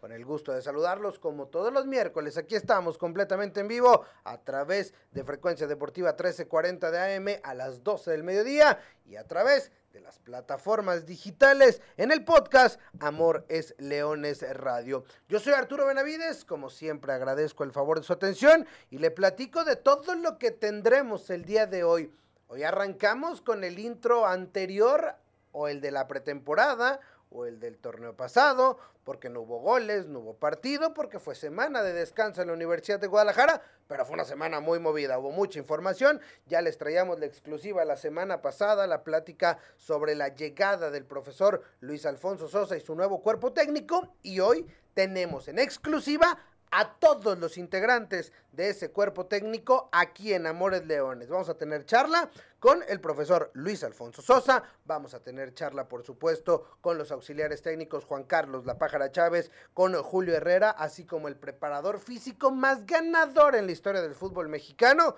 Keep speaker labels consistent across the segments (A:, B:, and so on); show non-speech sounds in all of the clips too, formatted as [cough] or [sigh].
A: Con el gusto de saludarlos como todos los miércoles. Aquí estamos completamente en vivo a través de Frecuencia Deportiva 1340 de AM a las 12 del mediodía y a través de las plataformas digitales en el podcast Amor es Leones Radio. Yo soy Arturo Benavides, como siempre agradezco el favor de su atención y le platico de todo lo que tendremos el día de hoy. Hoy arrancamos con el intro anterior o el de la pretemporada o el del torneo pasado, porque no hubo goles, no hubo partido, porque fue semana de descanso en la Universidad de Guadalajara, pero fue una semana muy movida, hubo mucha información, ya les traíamos la exclusiva la semana pasada, la plática sobre la llegada del profesor Luis Alfonso Sosa y su nuevo cuerpo técnico, y hoy tenemos en exclusiva a todos los integrantes de ese cuerpo técnico aquí en Amores Leones. Vamos a tener charla con el profesor Luis Alfonso Sosa, vamos a tener charla por supuesto con los auxiliares técnicos Juan Carlos La Pájara Chávez, con Julio Herrera, así como el preparador físico más ganador en la historia del fútbol mexicano.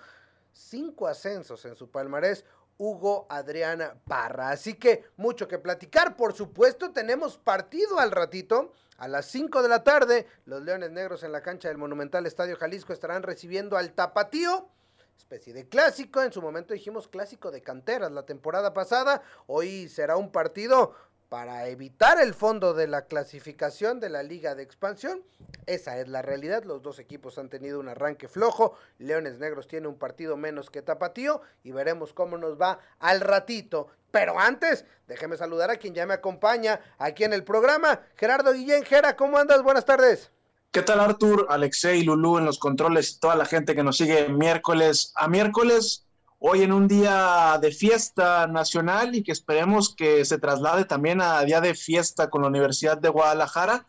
A: Cinco ascensos en su palmarés, Hugo Adriana Parra. Así que mucho que platicar. Por supuesto, tenemos partido al ratito. A las 5 de la tarde, los Leones Negros en la cancha del Monumental Estadio Jalisco estarán recibiendo al Tapatío. Especie de clásico, en su momento dijimos clásico de canteras la temporada pasada, hoy será un partido para evitar el fondo de la clasificación de la liga de expansión. Esa es la realidad, los dos equipos han tenido un arranque flojo, Leones Negros tiene un partido menos que Tapatío y veremos cómo nos va al ratito. Pero antes, déjeme saludar a quien ya me acompaña aquí en el programa, Gerardo Guillén. Gera, ¿cómo andas? Buenas tardes.
B: ¿Qué tal Artur, Alexei, Lulú en los controles y toda la gente que nos sigue miércoles a miércoles? Hoy en un día de fiesta nacional y que esperemos que se traslade también a día de fiesta con la Universidad de Guadalajara.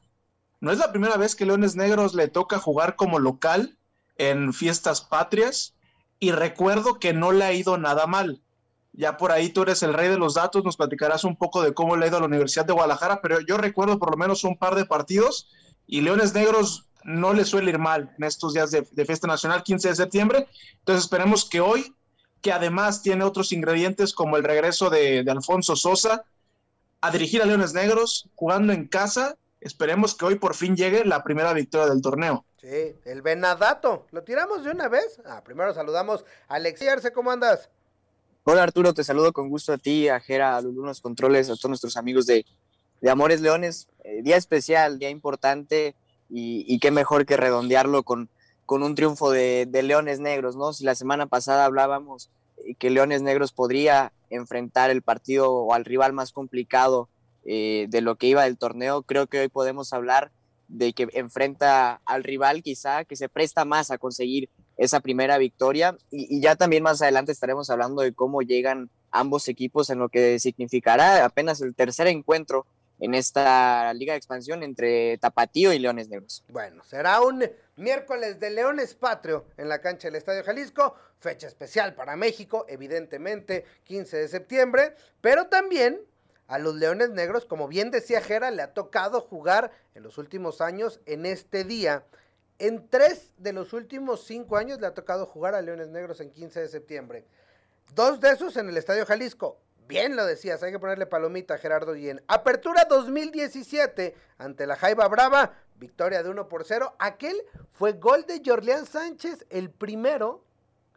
B: No es la primera vez que Leones Negros le toca jugar como local en fiestas patrias y recuerdo que no le ha ido nada mal. Ya por ahí tú eres el rey de los datos, nos platicarás un poco de cómo le ha ido a la Universidad de Guadalajara, pero yo recuerdo por lo menos un par de partidos y Leones Negros no le suele ir mal en estos días de, de fiesta nacional, 15 de septiembre. Entonces esperemos que hoy que además tiene otros ingredientes como el regreso de, Alfonso Sosa a dirigir a Leones Negros, jugando en casa. Esperemos que hoy por fin llegue la primera victoria del torneo.
A: Sí, el Venadato. ¿Lo tiramos de una vez? Ah, primero saludamos a Alexi Arce, ¿cómo andas?
C: Hola Arturo, te saludo con gusto a ti, a Jera, a los Controles, a todos nuestros amigos de, Amores Leones. Eh, día especial, día importante y, qué mejor que redondearlo con, con un triunfo de, Leones Negros, ¿no? Si la semana pasada hablábamos eh, que Leones Negros podría enfrentar el partido o al rival más complicado eh, de lo que iba del torneo, creo que hoy podemos hablar de que enfrenta al rival quizá que se presta más a conseguir esa primera victoria y, y, ya también más adelante estaremos hablando de cómo llegan ambos equipos en lo que significará apenas el tercer encuentro en esta liga de expansión entre Tapatío y Leones Negros.
A: Bueno, será un miércoles de Leones Patrio en la cancha del Estadio Jalisco, fecha especial para México, evidentemente 15 de septiembre, pero también a los Leones Negros, como bien decía Jera, le ha tocado jugar en los últimos años en este día. En tres de los últimos cinco años le ha tocado jugar a Leones Negros en 15 de septiembre. Dos de esos en el Estadio Jalisco, Bien lo decías, hay que ponerle palomita a Gerardo Guillén. Apertura 2017 ante la Jaiba Brava, victoria de 1 por 0. Aquel fue gol de Jorleán Sánchez, el primero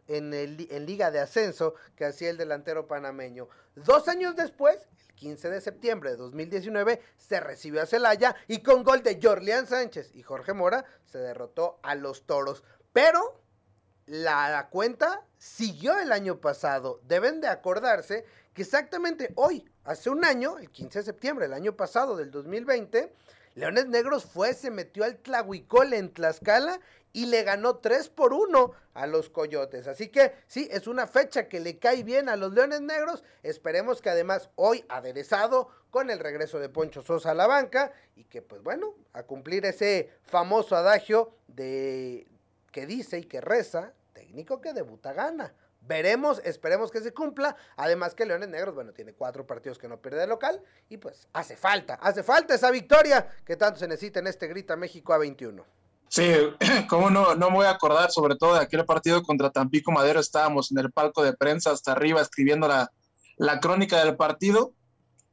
A: en, el, en Liga de Ascenso que hacía el delantero panameño. Dos años después, el 15 de septiembre de 2019, se recibió a Celaya y con gol de Jorleán Sánchez y Jorge Mora se derrotó a los toros. Pero la cuenta siguió el año pasado. Deben de acordarse que exactamente hoy, hace un año, el 15 de septiembre del año pasado, del 2020, Leones Negros fue, se metió al Tlahuicol en Tlaxcala y le ganó 3 por 1 a los Coyotes. Así que sí, es una fecha que le cae bien a los Leones Negros. Esperemos que además hoy aderezado con el regreso de Poncho Sosa a la banca y que pues bueno, a cumplir ese famoso adagio de que dice y que reza, técnico que debuta gana. Veremos, esperemos que se cumpla. Además que Leones Negros, bueno, tiene cuatro partidos que no pierde de local y pues hace falta, hace falta esa victoria que tanto se necesita en este Grita México a 21.
B: Sí, [clears throat] cómo no, no me voy a acordar sobre todo de aquel partido contra Tampico Madero, estábamos en el palco de prensa hasta arriba escribiendo la, la crónica del partido,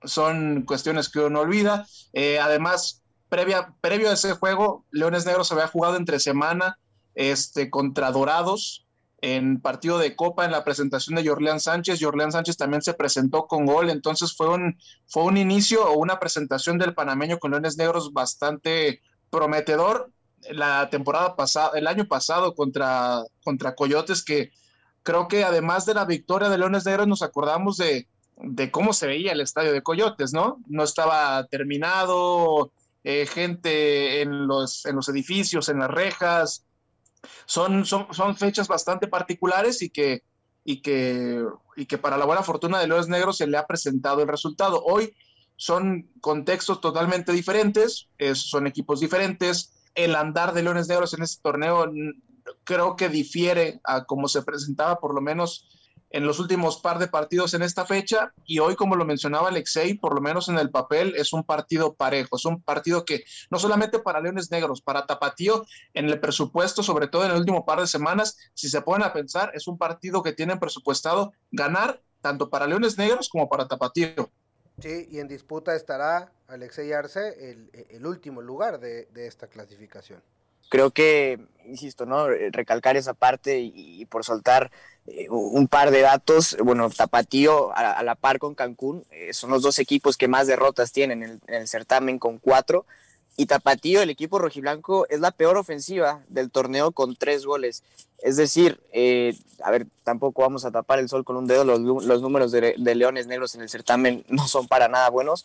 B: son cuestiones que uno no olvida, eh, además, previa, previo a ese juego, Leones Negros había jugado entre semana este, contra Dorados, en partido de Copa en la presentación de Jorleán Sánchez. Jorleán Sánchez también se presentó con gol, entonces fue un, fue un inicio o una presentación del panameño con Leones Negros bastante prometedor la temporada pasada, el año pasado contra, contra Coyotes, que creo que además de la victoria de Leones Negros nos acordamos de, de cómo se veía el estadio de Coyotes, ¿no? No estaba terminado, eh, gente en los, en los edificios, en las rejas. Son, son, son fechas bastante particulares y que, y, que, y que para la buena fortuna de Leones Negros se le ha presentado el resultado. Hoy son contextos totalmente diferentes, son equipos diferentes, el andar de Leones Negros en este torneo creo que difiere a cómo se presentaba por lo menos en los últimos par de partidos en esta fecha y hoy como lo mencionaba Alexei, por lo menos en el papel es un partido parejo, es un partido que no solamente para Leones Negros, para Tapatío en el presupuesto, sobre todo en el último par de semanas, si se ponen a pensar, es un partido que tienen presupuestado ganar tanto para Leones Negros como para Tapatío.
A: Sí, y en disputa estará Alexei Arce, el, último lugar de, esta clasificación.
C: Creo que, insisto, ¿no? Recalcar esa parte y, por soltar eh, un par de datos, bueno, Tapatío a, la par con Cancún, eh, son los dos equipos que más derrotas tienen en el certamen con cuatro, y Tapatío, el equipo rojiblanco, es la peor ofensiva del torneo con tres goles. Es decir, eh, a ver, tampoco vamos a tapar el sol con un dedo, los, números de, Leones Negros en el certamen [laughs] no son para nada buenos,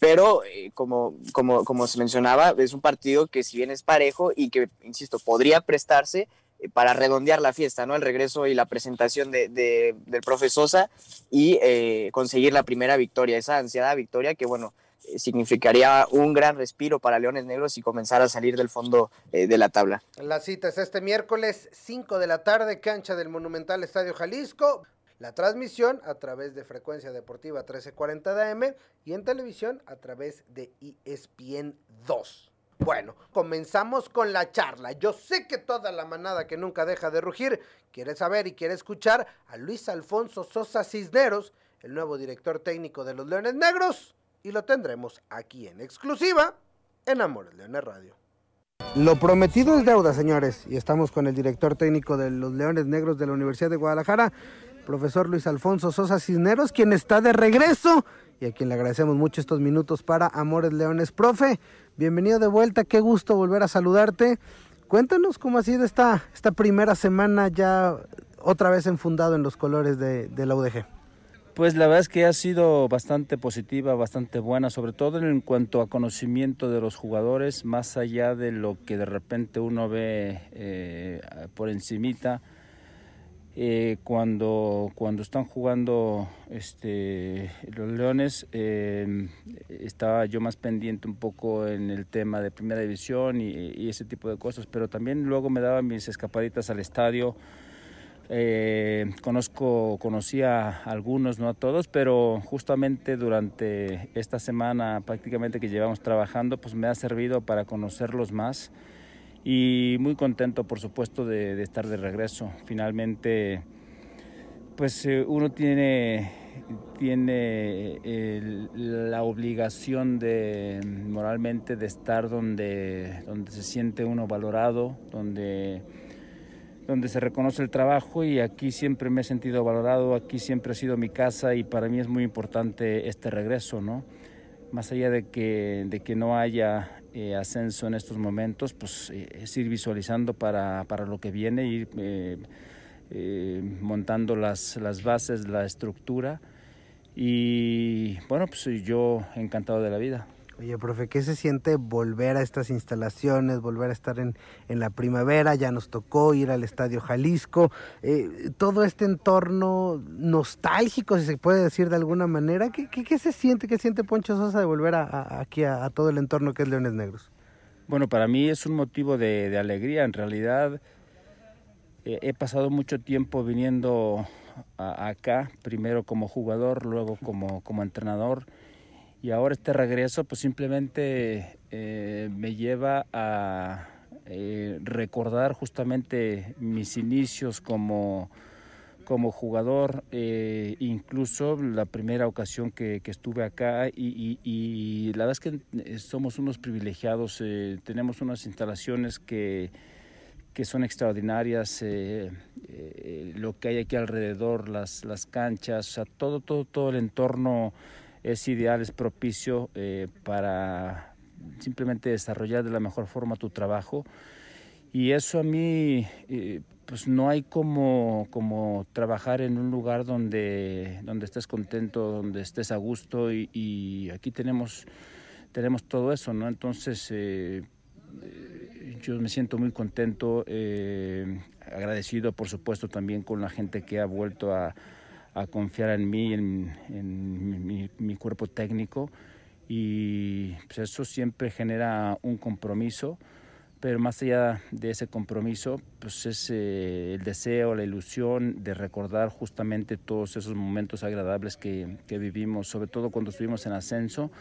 C: pero eh, como, como, como se mencionaba, es un partido que si bien es parejo y que, insisto, podría prestarse eh, para redondear la fiesta, ¿no? El regreso y la presentación de, del profe Sosa y conseguir la primera victoria, esa ansiada victoria que, bueno, eh, significaría un gran respiro para Leones Negros y comenzar a salir del fondo eh, de la tabla.
A: La cita es este miércoles 5 de la tarde, cancha del Monumental Estadio Jalisco. La transmisión a través de frecuencia deportiva 1340 de AM y en televisión a través de ESPN 2. Bueno, comenzamos con la charla. Yo sé que toda la manada que nunca deja de rugir quiere saber y quiere escuchar a Luis Alfonso Sosa Cisneros, el nuevo director técnico de los Leones Negros y lo tendremos aquí en exclusiva en Amores Leones Radio. Lo prometido es deuda, señores, y estamos con el director técnico de los Leones Negros de la Universidad de Guadalajara, profesor Luis Alfonso Sosa Cisneros, quien está de regreso y a quien le agradecemos mucho estos minutos para Amores Leones. Profe, bienvenido de vuelta, qué gusto volver a saludarte. Cuéntanos cómo ha sido esta, esta primera semana ya otra vez enfundado en los colores de, la UDG.
D: Pues la verdad es que ha sido bastante positiva, bastante buena, sobre todo en cuanto a conocimiento de los jugadores, más allá de lo que de repente uno ve eh, por encimita. Eh, cuando, cuando están jugando este, los Leones, eh, estaba yo más pendiente un poco en el tema de primera división y, ese tipo de cosas, pero también luego me daba mis escapaditas al estadio. Eh, conozco, conocí a algunos, no a todos, pero justamente durante esta semana prácticamente que llevamos trabajando, pues me ha servido para conocerlos más y muy contento, por supuesto, de, estar de regreso. Finalmente, pues eh, uno tiene, tiene la obligación de moralmente de estar donde, donde se siente uno valorado, donde donde se reconoce el trabajo y aquí siempre me he sentido valorado, aquí siempre ha sido mi casa y para mí es muy importante este regreso, ¿no? Más allá de que, de que no haya eh, ascenso en estos momentos, pues eh, es ir visualizando para, para, lo que viene, ir eh, montando las, las bases, la estructura y bueno, pues yo encantado de la vida.
A: Oye, profe, ¿qué se siente volver a estas instalaciones, volver a estar en, en la primavera? Ya nos tocó ir al Estadio Jalisco. Eh, todo este entorno nostálgico, si se puede decir de alguna manera. ¿Qué, qué, qué se siente, qué siente Poncho Sosa de volver a, aquí a, a, todo el entorno que es Leones Negros?
D: Bueno, para mí es un motivo de, de alegría. En realidad eh, he pasado mucho tiempo viniendo acá, primero como jugador, luego como, como entrenador y ahora este regreso pues simplemente eh, me lleva a eh, recordar justamente mis inicios como, como jugador, eh, incluso la primera ocasión que, estuve acá y, la verdad es que somos unos privilegiados, tenemos unas instalaciones que, que son extraordinarias, lo que hay aquí alrededor, las, las canchas, todo, todo, todo el entorno es ideal, es propicio eh, para simplemente desarrollar de la mejor forma tu trabajo. Y eso a mí, eh, pues no hay como, como trabajar en un lugar donde, donde estés contento, donde estés a gusto y, aquí tenemos, tenemos todo eso, ¿no? Entonces, eh, yo me siento muy contento, agradecido por supuesto también con la gente que ha vuelto a, a confiar en mí, en, en mi, mi, cuerpo técnico. Y pues eso siempre genera un compromiso, pero más allá de ese compromiso, pues es eh, el deseo, la ilusión de recordar justamente todos esos momentos agradables que, que vivimos, sobre todo cuando estuvimos en ascenso,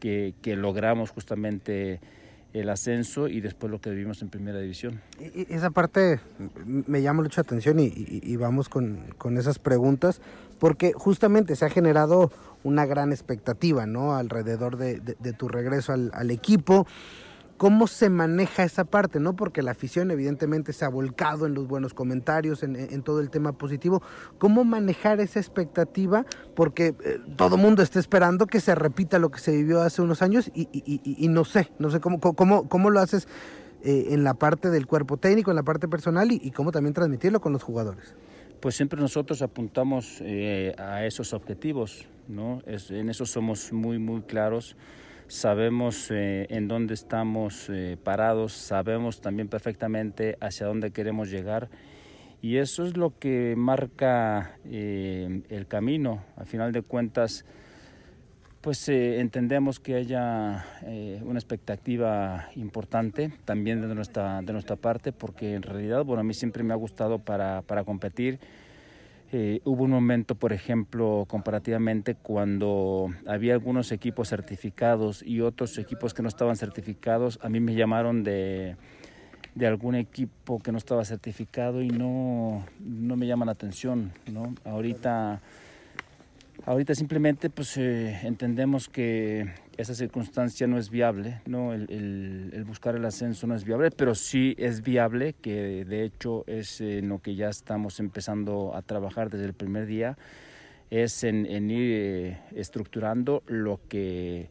D: que, que logramos justamente el ascenso y después lo que vivimos en primera división.
A: Y esa parte me llama mucho atención y, y, vamos con, con, esas preguntas porque justamente se ha generado una gran expectativa ¿no? alrededor de, tu regreso al, equipo. ¿Cómo se maneja esa parte? ¿no? Porque la afición evidentemente se ha volcado en los buenos comentarios, en, todo el tema positivo. ¿Cómo manejar esa expectativa? Porque eh, todo mundo está esperando que se repita lo que se vivió hace unos años y, y, y no sé, no sé cómo, cómo, cómo lo haces eh, en la parte del cuerpo técnico, en la parte personal y, cómo también transmitirlo con los jugadores.
D: Pues siempre nosotros apuntamos eh, a esos objetivos, ¿no? En eso somos muy, muy claros sabemos eh, en dónde estamos eh, parados, sabemos también perfectamente hacia dónde queremos llegar y eso es lo que marca eh, el camino. A final de cuentas, pues entendemos que haya una expectativa importante también de nuestra, de nuestra parte, porque en realidad, bueno, a mí siempre me ha gustado para, para competir eh, hubo un momento, por ejemplo, comparativamente, cuando había algunos equipos certificados y otros equipos que no estaban certificados. A mí me llamaron de, de algún equipo que no estaba certificado y no, no me llama la atención. ¿no? Ahorita, ahorita simplemente pues, eh, entendemos que esa circunstancia no es viable, ¿no? El, el, buscar el ascenso no es viable, pero sí es viable, que de hecho es en lo que ya estamos empezando a trabajar desde el primer día, es en, en ir eh, estructurando lo que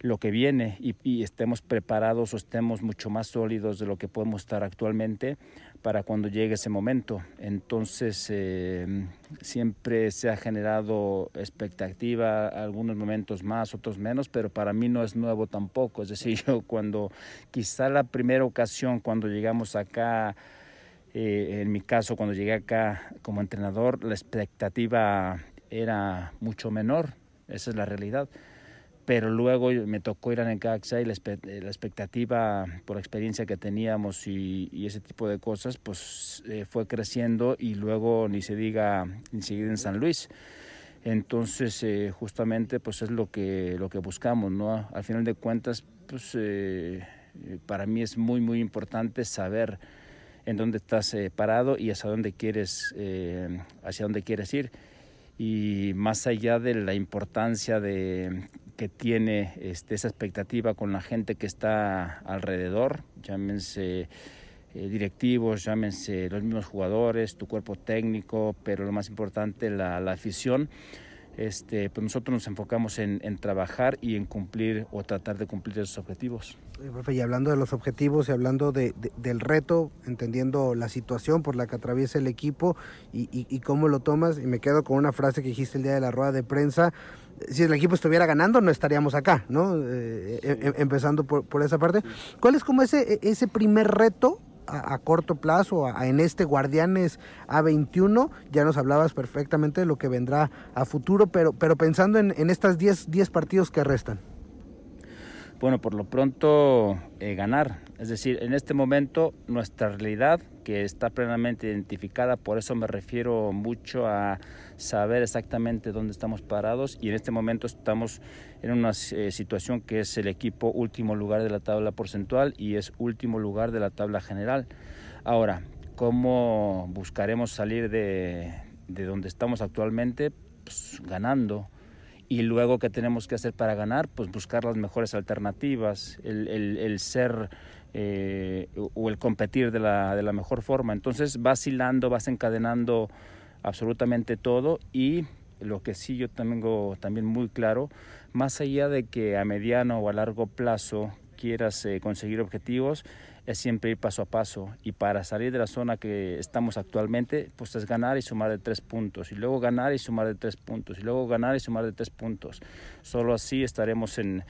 D: lo que viene y, y, estemos preparados o estemos mucho más sólidos de lo que podemos estar actualmente para cuando llegue ese momento. Entonces eh, siempre se ha generado expectativa, algunos momentos más, otros menos, pero para mí no es nuevo tampoco. Es decir, [laughs] yo cuando quizá la primera ocasión cuando llegamos acá, eh, en mi caso cuando llegué acá como entrenador, la expectativa era mucho menor, esa es la realidad pero luego me tocó ir a Necaxa y la, la, expectativa por la experiencia que teníamos y, y ese tipo de cosas, pues eh, fue creciendo y luego ni se diga enseguida en San Luis. Entonces, eh, justamente, pues es lo que, lo que buscamos, ¿no? Al final de cuentas, pues eh, para mí es muy, muy importante saber en dónde estás eh, parado y hacia dónde quieres, eh, hacia dónde quieres ir. Y más allá de la importancia de que tiene este, esa expectativa con la gente que está alrededor, llámense eh, directivos, llámense los mismos jugadores, tu cuerpo técnico, pero lo más importante, la, la afición. Este, pues nosotros nos enfocamos en, trabajar y en cumplir o tratar de cumplir esos objetivos.
A: Y hablando de los objetivos y hablando de, de, del reto, entendiendo la situación por la que atraviesa el equipo y, y, y, cómo lo tomas, y me quedo con una frase que dijiste el día de la rueda de prensa, si el equipo estuviera ganando no estaríamos acá, ¿no? Eh, em, em, empezando por, por, esa parte. ¿Cuál es como ese, e, ese primer reto a, corto plazo, en este Guardianes A21? Ya nos hablabas perfectamente de lo que vendrá a futuro, pero, pero pensando en, en estas 10 partidos que restan.
D: Bueno, por lo pronto eh, ganar. Es decir, en este momento nuestra realidad que está plenamente identificada, por eso me refiero mucho a saber exactamente dónde estamos parados y en este momento estamos en una eh, situación que es el equipo último lugar de la tabla porcentual y es último lugar de la tabla general. Ahora, ¿cómo buscaremos salir de, de donde estamos actualmente? Pues ganando y luego qué tenemos que hacer para ganar, pues buscar las mejores alternativas, el, el, ser eh, o el competir de la, de la mejor forma. Entonces vas hilando, vas encadenando absolutamente todo y lo que sí yo tengo también muy claro, más allá de que a mediano o a largo plazo quieras eh, conseguir objetivos, es siempre ir paso a paso y para salir de la zona que estamos actualmente, pues es ganar y sumar de tres puntos y luego ganar y sumar de tres puntos y luego ganar y sumar de tres puntos. Solo así estaremos en,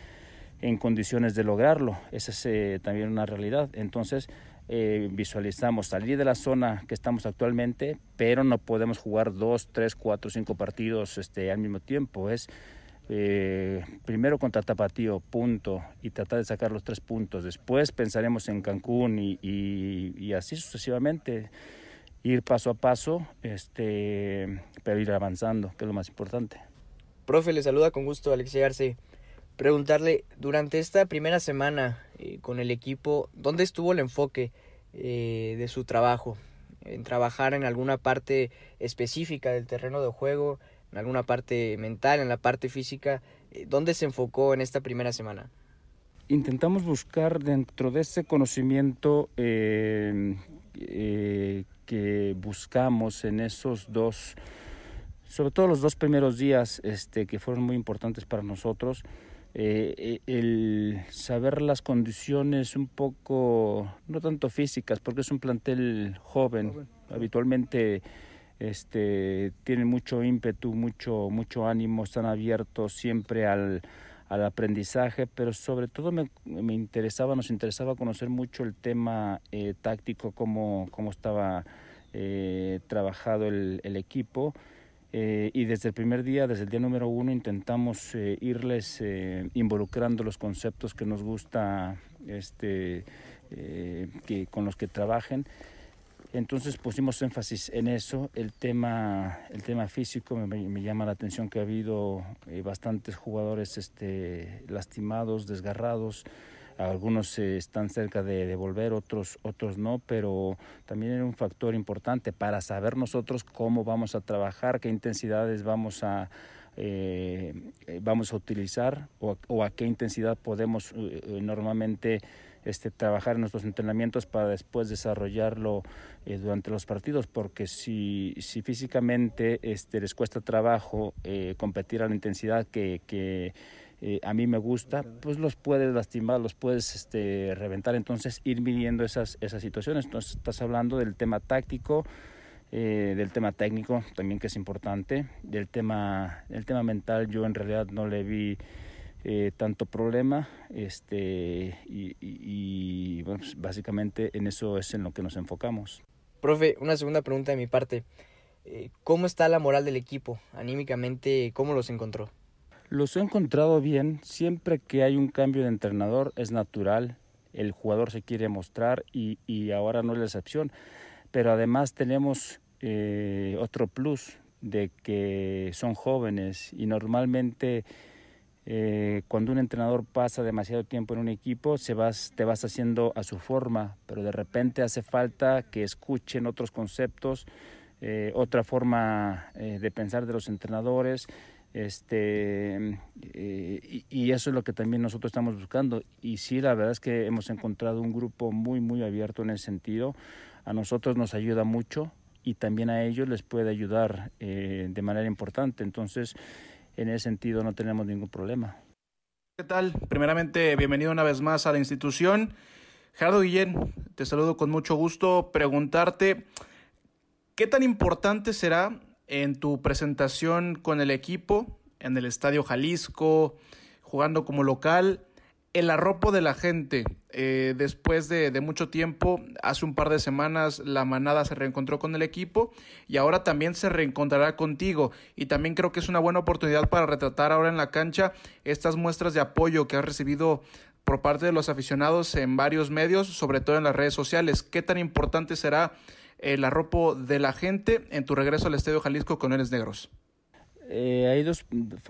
D: en condiciones de lograrlo. Esa es eh, también una realidad. Entonces, eh, visualizamos salir de la zona que estamos actualmente, pero no podemos jugar dos, tres, cuatro, cinco partidos este, al mismo tiempo. Es eh, primero contra Tapatío, punto, y tratar de sacar los tres puntos. Después pensaremos en Cancún y, así sucesivamente, ir paso a paso, este, pero ir avanzando, que es lo más importante.
C: Profe, le saluda con gusto Alexei Arce. Preguntarle, durante esta primera semana eh, con el equipo, ¿dónde estuvo el enfoque eh, de su trabajo? ¿En trabajar en alguna parte específica del terreno de juego? en alguna parte mental, en la parte física. Eh, ¿Dónde se enfocó en esta primera semana?
D: Intentamos buscar dentro de ese conocimiento que buscamos en esos dos, sobre todo los dos primeros días este, que fueron muy importantes para nosotros, el saber las condiciones un poco, no tanto físicas, porque es un plantel joven. habitualmente este, tienen mucho ímpetu, mucho, mucho ánimo, están abiertos siempre al, aprendizaje, pero sobre todo me, interesaba, nos interesaba conocer mucho el tema eh, táctico, cómo, cómo estaba eh, trabajado el, equipo. Eh, y desde el primer día, desde el día número uno, intentamos irles involucrando los conceptos que nos gusta este, que, con los que trabajen. Entonces pusimos énfasis en eso. El tema, el tema físico me, llama la atención que ha habido eh, bastantes jugadores este, lastimados, desgarrados. Algunos eh, están cerca de, volver, otros, otros no, pero también era un factor importante para saber nosotros cómo vamos a trabajar, qué intensidades vamos a, eh, vamos a utilizar o, a qué intensidad podemos normalmente este, trabajar en nuestros entrenamientos para después desarrollarlo eh, durante los partidos, porque si, si físicamente este, les cuesta trabajo eh, competir a la intensidad que eh, a mí me gusta, pues los puedes lastimar, los puedes este, reventar, entonces ir midiendo esas, situaciones. Entonces estás hablando del tema táctico, del tema técnico también que es importante, del tema, del tema mental yo en realidad no le vi eh, tanto problema este, y, bueno, pues, básicamente en eso es en lo que nos enfocamos.
C: Profe, una segunda pregunta de mi parte. Eh, ¿Cómo está la moral del equipo? Anímicamente, ¿cómo los encontró?
D: Los he encontrado bien. Siempre que hay un cambio de entrenador es natural. El jugador se quiere mostrar y, y ahora no es la excepción. Pero además tenemos eh, otro plus de que son jóvenes y normalmente eh, cuando un entrenador pasa demasiado tiempo en un equipo, se vas, te vas haciendo a su forma, pero de repente hace falta que escuchen otros conceptos, eh, otra forma de pensar de los entrenadores. Este, y, eso es lo que también nosotros estamos buscando. Y sí, la verdad es que hemos encontrado un grupo muy, muy abierto en ese sentido. A nosotros nos ayuda mucho y también a ellos les puede ayudar de manera importante. Entonces, en ese sentido no tenemos ningún problema.
E: ¿Qué tal? Primeramente, bienvenido una vez más a la institución. Gerardo Guillén, te saludo con mucho gusto. Preguntarte, ¿qué tan importante será en tu presentación con el equipo en el Estadio Jalisco, jugando como local el arropo de la gente. Eh, después de, mucho tiempo, hace un par de semanas, la manada se reencontró con el equipo y ahora también se reencontrará contigo. Y también creo que es una buena oportunidad para retratar ahora en la cancha estas muestras de apoyo que has recibido por parte de los aficionados en varios medios, sobre todo en las redes sociales. ¿Qué tan importante será el arropo de la gente en tu regreso al Estadio Jalisco con Eres Negros?
D: Eh, hay dos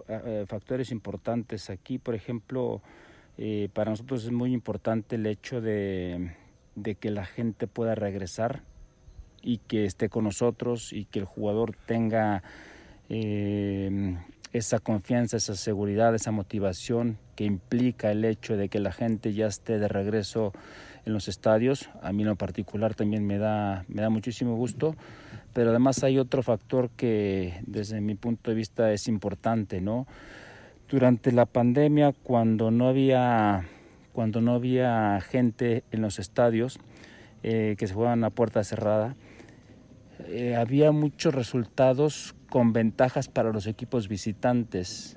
D: eh, factores importantes aquí. Por ejemplo, eh, para nosotros es muy importante el hecho de, que la gente pueda regresar y que esté con nosotros y que el jugador tenga eh, esa confianza, esa seguridad, esa motivación que implica el hecho de que la gente ya esté de regreso en los estadios. A mí en lo particular también me da, me da muchísimo gusto, pero además hay otro factor que desde mi punto de vista es importante, ¿no? durante la pandemia cuando no había cuando no había gente en los estadios eh, que se jugaban a puerta cerrada eh, había muchos resultados con ventajas para los equipos visitantes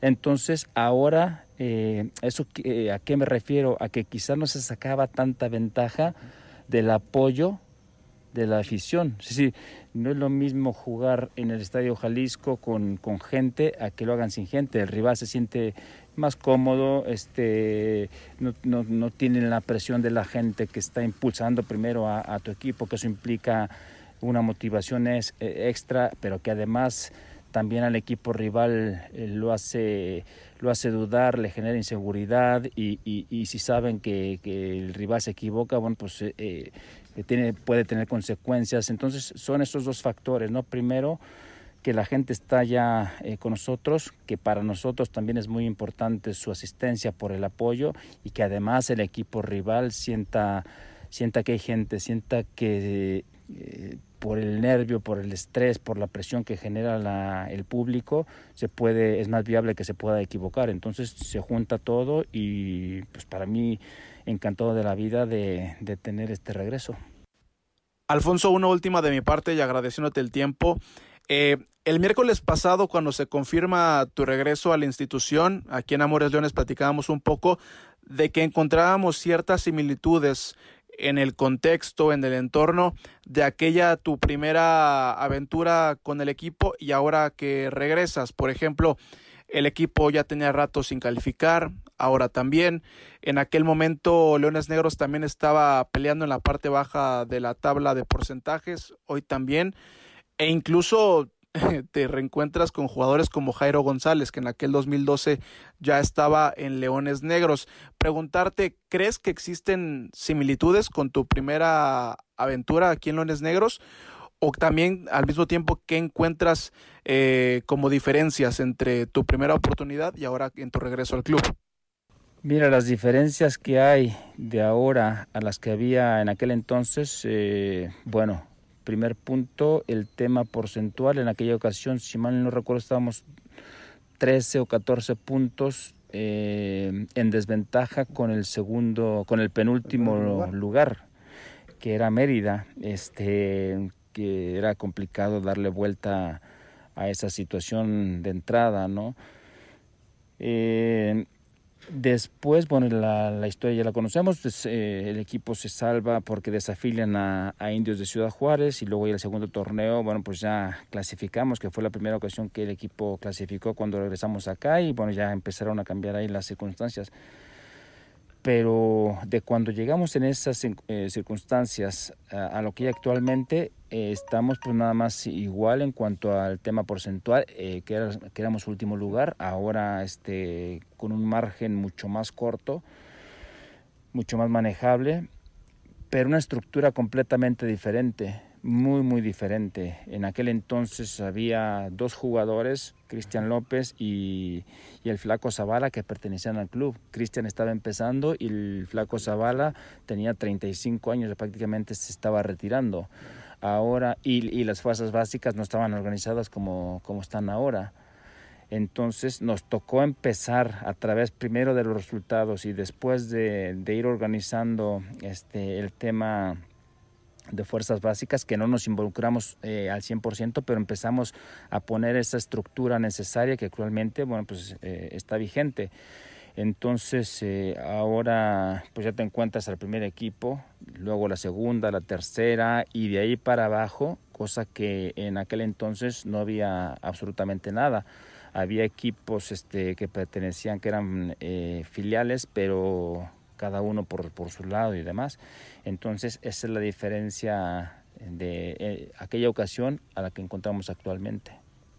D: entonces ahora eh, eso a qué me refiero a que quizás no se sacaba tanta ventaja del apoyo de la afición. Sí, no es lo mismo jugar en el Estadio Jalisco con, con, gente a que lo hagan sin gente. El rival se siente más cómodo, este, no, no, no tienen la presión de la gente que está impulsando primero a, tu equipo, que eso implica una motivación es, eh, extra, pero que además también al equipo rival eh, lo hace lo hace dudar, le genera inseguridad y, y, si saben que, el rival se equivoca, bueno, pues eh, tiene, puede tener consecuencias. Entonces son estos dos factores, ¿no? Primero, que la gente está ya eh, con nosotros, que para nosotros también es muy importante su asistencia por el apoyo y que además el equipo rival sienta, sienta que hay gente, sienta que eh, por el nervio, por el estrés, por la presión que genera la, el público, se puede, es más viable que se pueda equivocar. Entonces se junta todo y pues para mí encantado de la vida de, tener este regreso.
E: Alfonso, una última de mi parte y agradeciéndote el tiempo. Eh, el miércoles pasado, cuando se confirma tu regreso a la institución, aquí en Amores Leones platicábamos un poco de que encontrábamos ciertas similitudes en el contexto, en el entorno de aquella tu primera aventura con el equipo y ahora que regresas. Por ejemplo, el equipo ya tenía rato sin calificar, ahora también. En aquel momento Leones Negros también estaba peleando en la parte baja de la tabla de porcentajes, hoy también. E incluso [laughs] te reencuentras con jugadores como Jairo González, que en aquel 2012 ya estaba en Leones Negros. Preguntarte, ¿crees que existen similitudes con tu primera aventura aquí en Leones Negros? o también al mismo tiempo qué encuentras eh, como diferencias entre tu primera oportunidad y ahora en tu regreso al club.
D: Mira, las diferencias que hay de ahora a las que había en aquel entonces, eh, bueno, primer punto, el tema porcentual. En aquella ocasión, si mal no recuerdo, estábamos 13 o 14 puntos eh, en desventaja con el segundo, con el penúltimo lugar, que era Mérida. Este, que era complicado darle vuelta a esa situación de entrada, ¿no? Eh, después, bueno, la, historia ya la conocemos, eh, el equipo se salva porque desafilian a, Indios de Ciudad Juárez y luego ya el segundo torneo, bueno, pues ya clasificamos, que fue la primera ocasión que el equipo clasificó cuando regresamos acá y bueno, ya empezaron a cambiar ahí las circunstancias pero de cuando llegamos en esas eh, circunstancias a, lo que hay actualmente, eh, estamos pues nada más igual en cuanto al tema porcentual, eh, que, que, éramos último lugar, ahora este, con un margen mucho más corto, mucho más manejable, pero una estructura completamente diferente muy, muy diferente. En aquel entonces había dos jugadores, Cristian López y, el Flaco Zavala, que pertenecían al club. Cristian estaba empezando y el Flaco Zavala tenía 35 años, prácticamente se estaba retirando. Ahora, y, las fuerzas básicas no estaban organizadas como, como están ahora. Entonces nos tocó empezar a través primero de los resultados y después de, de ir organizando este, el tema de fuerzas básicas que no nos involucramos eh, al 100%, pero empezamos a poner esa estructura necesaria que actualmente, bueno, pues eh, está vigente. Entonces, eh, ahora pues ya te encuentras al primer equipo, luego la segunda, la tercera y de ahí para abajo, cosa que en aquel entonces no había absolutamente nada. Había equipos este, que pertenecían, que eran eh, filiales, pero cada uno por, por, su lado y demás. Entonces, esa es la diferencia de eh, aquella ocasión a la que encontramos actualmente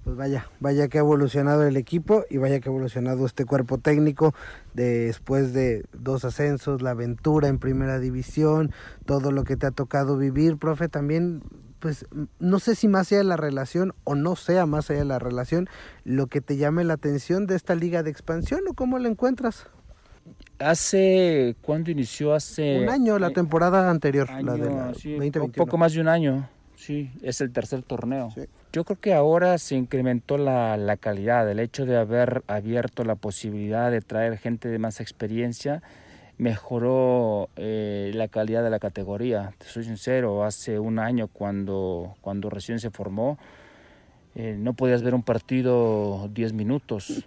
A: pues vaya, vaya que ha evolucionado el equipo y vaya que ha evolucionado este cuerpo técnico después de dos ascensos, la aventura en primera división, todo lo que te ha tocado vivir, profe, también pues no sé si más de la relación o no sea más allá de la relación, lo que te llame la atención de esta liga de expansión o cómo la encuentras.
D: Hace, ¿cuándo inició? Hace...
A: Un año, la temporada anterior, la de la sí,
D: Poco más de un año, sí, es el tercer torneo. Sí. Yo creo que ahora se incrementó la, la, calidad, el hecho de haber abierto la posibilidad de traer gente de más experiencia mejoró eh, la calidad de la categoría. Te soy sincero, hace un año cuando, cuando recién se formó, eh, no podías ver un partido 10 minutos.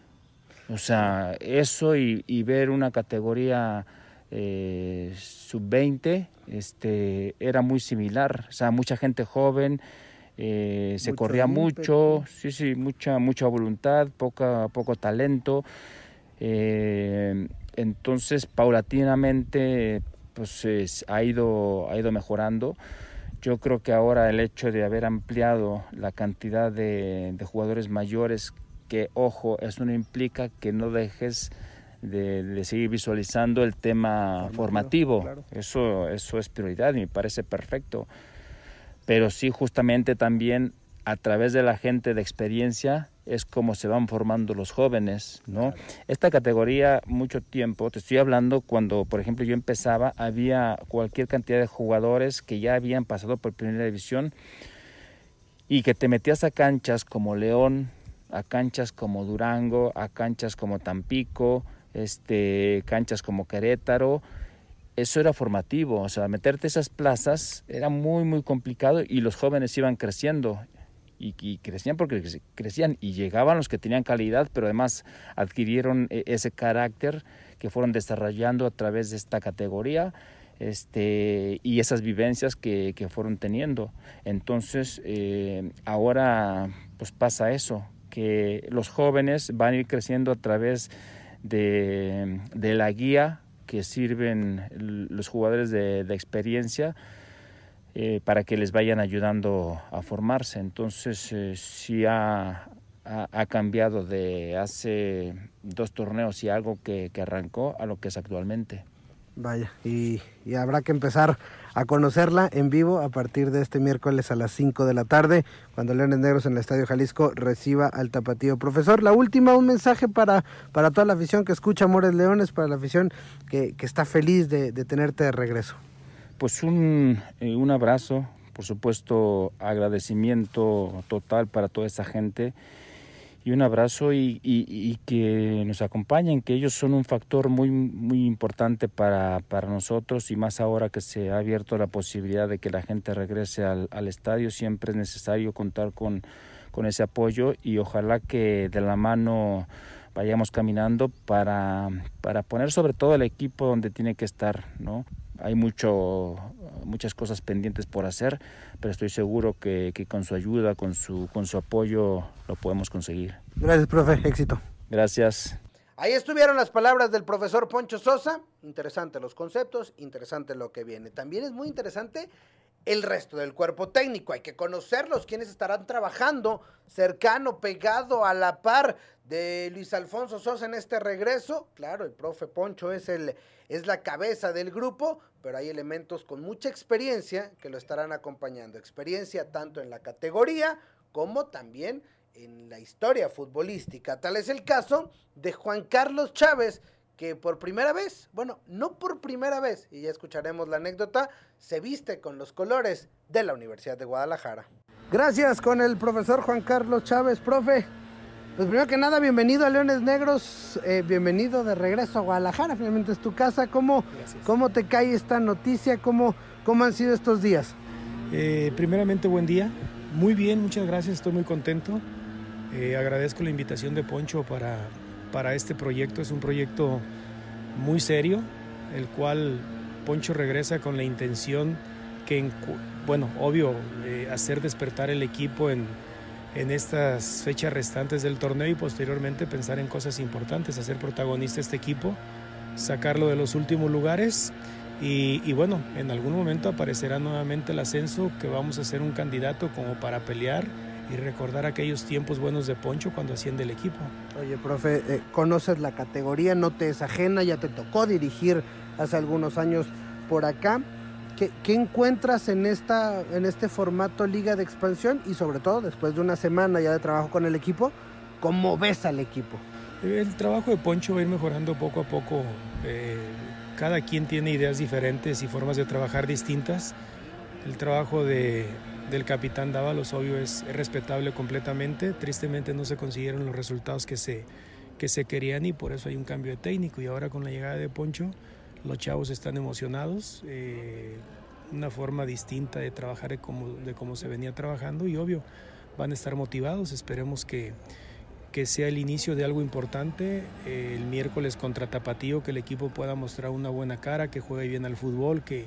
D: O sea, eso y, y ver una categoría eh, sub-20 este, era muy similar. O sea, mucha gente joven eh, se corría mucho, sí, sí, mucha, mucha voluntad, poca, poco talento. Eh, entonces, paulatinamente, pues ha, ido, ha ido mejorando. Yo creo que ahora el hecho de haber ampliado la cantidad de, de jugadores mayores, que ojo, eso no implica que no dejes de, de seguir visualizando el tema formativo. Claro. Eso, eso es prioridad y me parece perfecto pero sí justamente también a través de la gente de experiencia es como se van formando los jóvenes, ¿no? Esta categoría, mucho tiempo, te estoy hablando cuando, por ejemplo, yo empezaba, había cualquier cantidad de jugadores que ya habían pasado por primera división y que te metías a canchas como León, a canchas como Durango, a canchas como Tampico, este, canchas como Querétaro, eso era formativo, o sea, meterte esas plazas era muy, muy complicado y los jóvenes iban creciendo. Y, crecían porque crecían y llegaban los que tenían calidad, pero además adquirieron e, ese carácter que fueron desarrollando a través de esta categoría este, y esas vivencias que, que fueron teniendo. Entonces, eh, ahora pues pasa eso, que los jóvenes van a ir creciendo a través de, de la guía que sirven los jugadores de, experiencia eh, para que les vayan ayudando a formarse. Entonces eh, sí ha, ha, ha, cambiado de hace dos torneos y algo que, que, arrancó a lo que es actualmente.
A: Vaya, y, habrá que empezar a conocerla en vivo a partir de este miércoles a las 5 de la tarde, cuando Leones Negros en el Estadio Jalisco reciba al tapatío. Profesor, la última, un mensaje para, para toda la afición que escucha Amores Leones, para la afición que, que está feliz de, de, tenerte de regreso.
D: Pues un, eh, un abrazo, por supuesto, agradecimiento total para toda esa gente y un abrazo y, y, que nos acompañen, que ellos son un factor muy, muy importante para, para, nosotros y más ahora que se ha abierto la posibilidad de que la gente regrese al, al estadio, siempre es necesario contar con, con, ese apoyo y ojalá que de la mano vayamos caminando para, para poner sobre todo el equipo donde tiene que estar, ¿no? Hay mucho, muchas cosas pendientes por hacer, pero estoy seguro que, que, con su ayuda, con su, con su apoyo, lo podemos conseguir.
A: Gracias, profe. Éxito.
D: Gracias.
A: Ahí estuvieron las palabras del profesor Poncho Sosa. Interesante los conceptos, interesante lo que viene. También es muy interesante el resto del cuerpo técnico. Hay que conocerlos, quienes estarán trabajando cercano, pegado a la par de Luis Alfonso Sosa en este regreso. Claro, el profe Poncho es, el, es la cabeza del grupo, pero hay elementos con mucha experiencia que lo estarán acompañando. Experiencia tanto en la categoría como también en la historia futbolística. Tal es el caso de Juan Carlos Chávez, que por primera vez, bueno, no por primera vez, y ya escucharemos la anécdota, se viste con los colores de la Universidad de Guadalajara. Gracias con el profesor Juan Carlos Chávez, profe. Pues primero que nada, bienvenido a Leones Negros, eh, bienvenido de regreso a Guadalajara, finalmente es tu casa. ¿Cómo, cómo te cae esta noticia? ¿Cómo, ¿Cómo han sido estos días?
F: Eh, primeramente, buen día. Muy bien, muchas gracias, estoy muy contento. Eh, agradezco la invitación de Poncho para, para este proyecto. Es un proyecto muy serio, el cual Poncho regresa con la intención que, bueno, obvio, eh, hacer despertar el equipo en, en estas fechas restantes del torneo y posteriormente pensar en cosas importantes, hacer protagonista este equipo, sacarlo de los últimos lugares y, bueno, en algún momento aparecerá nuevamente el ascenso que vamos a ser un candidato como para pelear y recordar aquellos tiempos buenos de Poncho cuando asciende el equipo.
A: Oye, profe, eh, conoces la categoría, no te es ajena, ya te tocó dirigir hace algunos años por acá. ¿Qué, ¿Qué, encuentras en, esta, en este formato Liga de Expansión y sobre todo después de una semana ya de trabajo con el equipo, cómo ves al equipo?
F: El trabajo de Poncho va a ir mejorando poco a poco. Eh, cada quien tiene ideas diferentes y formas de trabajar distintas. El trabajo de, del capitán Dávalos, obvio, es, es, respetable completamente. Tristemente no se consiguieron los resultados que se, que se querían y por eso hay un cambio de técnico. Y ahora con la llegada de Poncho, los chavos están emocionados. Eh, una forma distinta de trabajar de cómo se venía trabajando y obvio van a estar motivados. Esperemos que, que sea el inicio de algo importante eh, el miércoles contra Tapatío, que el equipo pueda mostrar una buena cara, que juegue bien al fútbol, que,